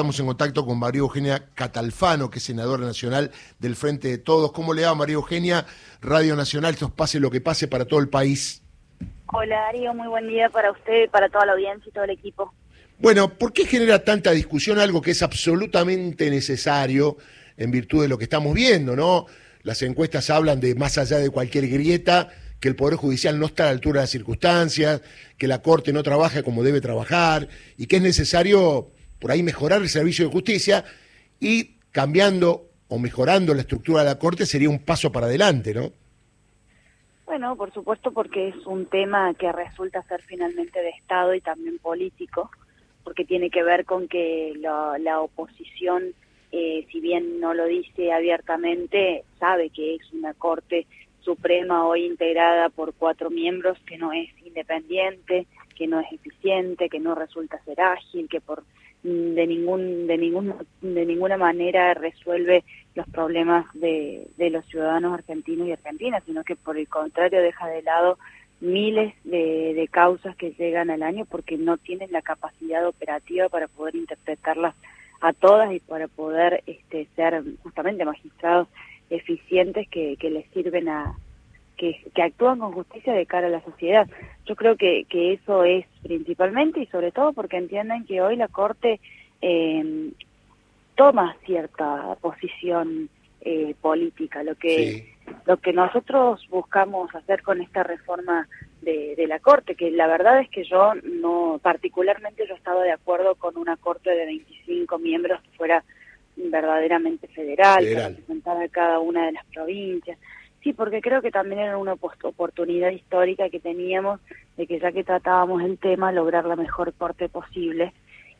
Estamos en contacto con María Eugenia Catalfano, que es senadora nacional del Frente de Todos. ¿Cómo le va, María Eugenia? Radio Nacional, esto es pase lo que pase para todo el país. Hola, Darío, muy buen día para usted, para toda la audiencia y todo el equipo. Bueno, ¿por qué genera tanta discusión algo que es absolutamente necesario en virtud de lo que estamos viendo, no? Las encuestas hablan de más allá de cualquier grieta, que el Poder Judicial no está a la altura de las circunstancias, que la Corte no trabaja como debe trabajar y que es necesario por ahí mejorar el servicio de justicia y cambiando o mejorando la estructura de la Corte sería un paso para adelante, ¿no? Bueno, por supuesto porque es un tema que resulta ser finalmente de Estado y también político, porque tiene que ver con que la, oposición, eh, si bien no lo dice abiertamente, sabe que es una Corte Suprema hoy integrada por cuatro miembros que no es independiente, que no es eficiente, que no resulta ser ágil, que por de ningún de ningún de ninguna manera resuelve los problemas de, de los ciudadanos argentinos y argentinas sino que por el contrario deja de lado miles de, de causas que llegan al año porque no tienen la capacidad operativa para poder interpretarlas a todas y para poder este, ser justamente magistrados eficientes que, que les sirven a, que, actúan con justicia de cara a la sociedad. Yo creo que, que eso es principalmente y sobre todo porque entienden que hoy la Corte eh, toma cierta posición eh, política. Lo que, lo que nosotros buscamos hacer con esta reforma de, de, la Corte, que la verdad es que yo no, particularmente yo estaba de acuerdo con una Corte de 25 miembros que fuera verdaderamente federal, federal. que representara a cada una de las provincias. Sí, porque creo que también era una oportunidad histórica que teníamos de que ya que tratábamos el tema, lograr la mejor corte posible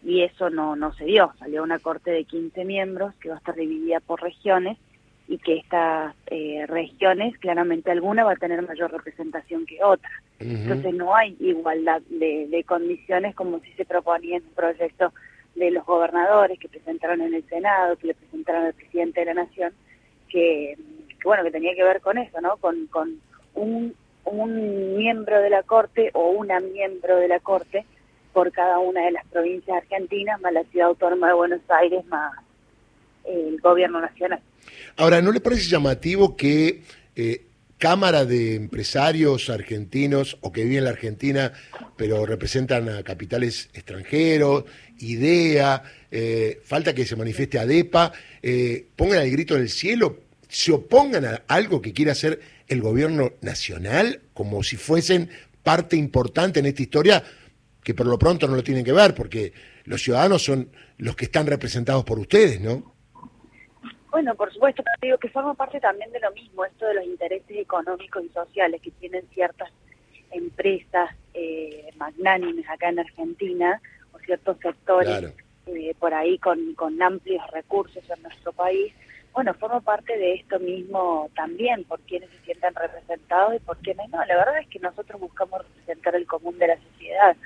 y eso no, no se dio. Salió una corte de 15 miembros que va a estar dividida por regiones y que estas eh, regiones, claramente alguna va a tener mayor representación que otra. Entonces no hay igualdad de, de condiciones como si se proponía en un proyecto de los gobernadores que presentaron en el Senado, que le presentaron al presidente de la Nación, que bueno, que tenía que ver con eso, ¿no? Con, con un, un miembro de la Corte o una miembro de la Corte por cada una de las provincias argentinas, más la ciudad autónoma de Buenos Aires, más el gobierno nacional. Ahora, ¿no le parece llamativo que eh, Cámara de Empresarios Argentinos o que viven en la Argentina, pero representan a capitales extranjeros, IDEA, eh, falta que se manifieste ADEPA, eh, pongan el grito en el cielo se opongan a algo que quiere hacer el gobierno nacional, como si fuesen parte importante en esta historia, que por lo pronto no lo tienen que ver, porque los ciudadanos son los que están representados por ustedes, ¿no? Bueno, por supuesto, pero digo que forma parte también de lo mismo, esto de los intereses económicos y sociales que tienen ciertas empresas eh, magnánimes acá en Argentina, o ciertos sectores eh, por ahí con, con amplios recursos en nuestro país, bueno, formo parte de esto mismo también, por quienes se sientan representados y por quienes no. La verdad es que nosotros buscamos representar el común de la sociedad,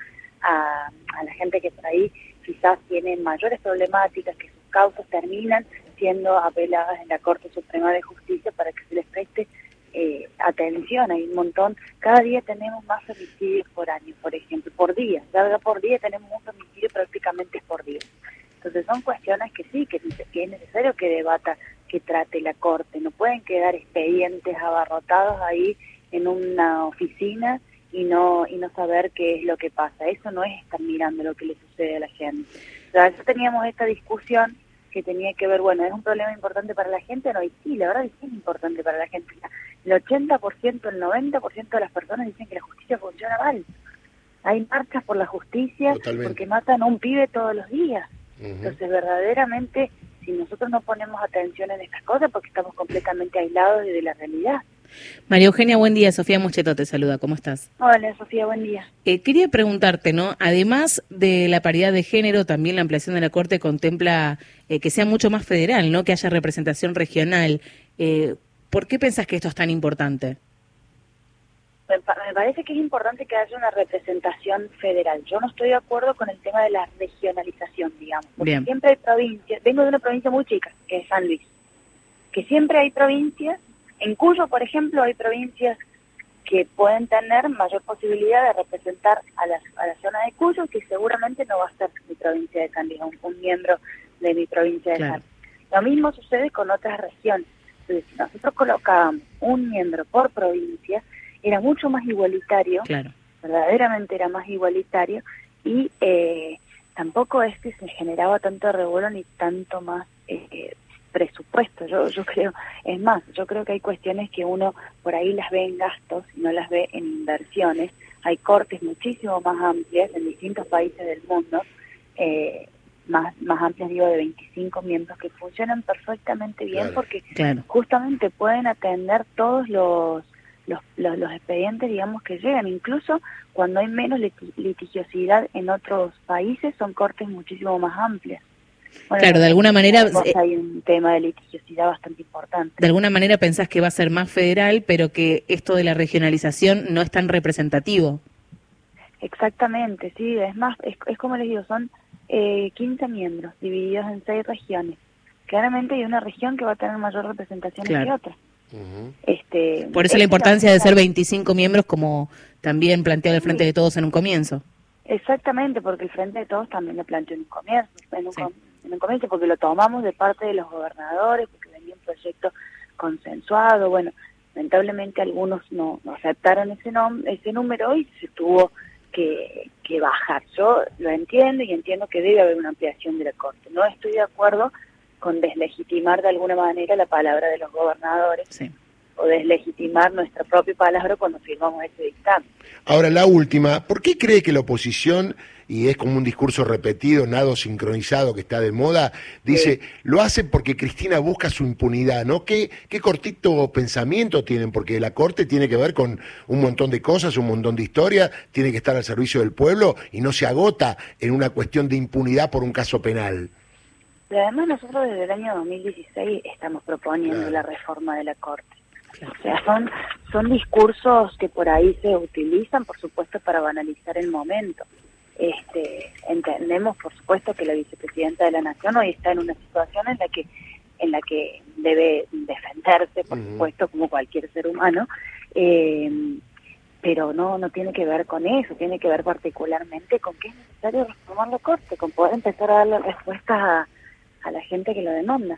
a, la gente que por ahí quizás tiene mayores problemáticas, que sus causas terminan siendo apeladas en la Corte Suprema de Justicia para que se les preste eh, atención. Hay un montón, cada día tenemos más femicidios por año, por ejemplo, por día. Ya por día tenemos un femicidio prácticamente por día. Entonces son cuestiones que sí, que, que es necesario que debata que trate la Corte. No pueden quedar expedientes abarrotados ahí en una oficina y no y no saber qué es lo que pasa. Eso no es estar mirando lo que le sucede a la gente. O sea, ya teníamos esta discusión que tenía que ver, bueno, ¿es un problema importante para la gente? No, y sí, la verdad es que es importante para la gente. El 80%, el 90% de las personas dicen que la justicia funciona mal. Hay marchas por la justicia porque matan a un pibe todos los días. Entonces, verdaderamente si nosotros no ponemos atención en estas cosas porque estamos completamente aislados de la realidad. María Eugenia, buen día. Sofía Mucheto te saluda. ¿Cómo estás? Hola, Sofía, buen día. Eh, quería preguntarte, ¿no? Además de la paridad de género, también la ampliación de la Corte contempla eh, que sea mucho más federal, ¿no? Que haya representación regional. Eh, ¿Por qué pensás que esto es tan importante? Me parece que es importante que haya una representación federal. Yo no estoy de acuerdo con el tema de la regionalización, digamos, porque siempre hay provincias, vengo de una provincia muy chica, que es San Luis, que siempre hay provincias, en Cuyo, por ejemplo, hay provincias que pueden tener mayor posibilidad de representar a la, a la zona de Cuyo, que seguramente no va a ser mi provincia de San Luis, un, miembro de mi provincia de Salta. Lo mismo sucede con otras regiones. Entonces, si nosotros colocábamos un miembro por provincia, era mucho más igualitario, verdaderamente era más igualitario, y eh, tampoco es que se generaba tanto revuelo ni tanto más eh, presupuesto. Yo, yo creo, es más, yo creo que hay cuestiones que uno por ahí las ve en gastos y no las ve en inversiones. Hay cortes muchísimo más amplias en distintos países del mundo. Eh, más, más amplias, digo, de 25 miembros que funcionan perfectamente bien porque justamente pueden atender todos los los, los, expedientes, digamos, que llegan. Incluso cuando hay menos litigiosidad en otros países, son cortes muchísimo más amplias. claro, de alguna manera... Eh, hay un tema de litigiosidad bastante importante. De alguna manera pensás que va a ser más federal, pero que esto de la regionalización no es tan representativo. Exactamente, sí, es más, es, es como les digo, son eh, 15 miembros divididos en seis regiones. Claramente hay una región que va a tener mayor representación que otra. Este, Por eso la importancia de ser 25 miembros, como también planteó el Frente de Todos en un comienzo. Exactamente, porque el Frente de Todos también lo planteó en un comienzo, en un, comienzo, porque lo tomamos de parte de los gobernadores, porque venía un proyecto consensuado. Bueno, lamentablemente algunos no, aceptaron ese, ese número y se tuvo que, que bajar. Yo lo entiendo y entiendo que debe haber una ampliación de la Corte. No estoy de acuerdo con deslegitimar de alguna manera la palabra de los gobernadores o deslegitimar nuestra propia palabra cuando firmamos ese dictamen. Ahora, la última, ¿por qué cree que la oposición y es como un discurso repetido, nado sincronizado que está de moda, dice, lo hace porque Cristina busca su impunidad, ¿no? ¿Qué, ¿Qué cortito pensamiento tienen? Porque la Corte tiene que ver con un montón de cosas, un montón de historia, tiene que estar al servicio del pueblo y no se agota en una cuestión de impunidad por un caso penal. Además nosotros desde el año 2016 estamos proponiendo la reforma de la Corte. O sea, son, son discursos que por ahí se utilizan, por supuesto, para banalizar el momento. Este, entendemos, por supuesto, que la vicepresidenta de la Nación hoy está en una situación en la que en la que debe defenderse, por supuesto, como cualquier ser humano, eh, pero no no tiene que ver con eso, tiene que ver particularmente con que es necesario reformar la Corte, con poder empezar a darle respuestas a, a la gente que lo demanda.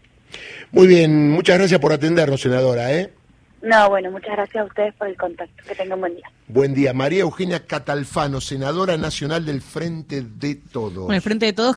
Muy bien, muchas gracias por atendernos, senadora. ¿eh? No, bueno, muchas gracias a ustedes por el contacto. Que tengan buen día. Buen día. María Eugenia Catalfano, senadora nacional del Frente de Todos. el Frente de Todos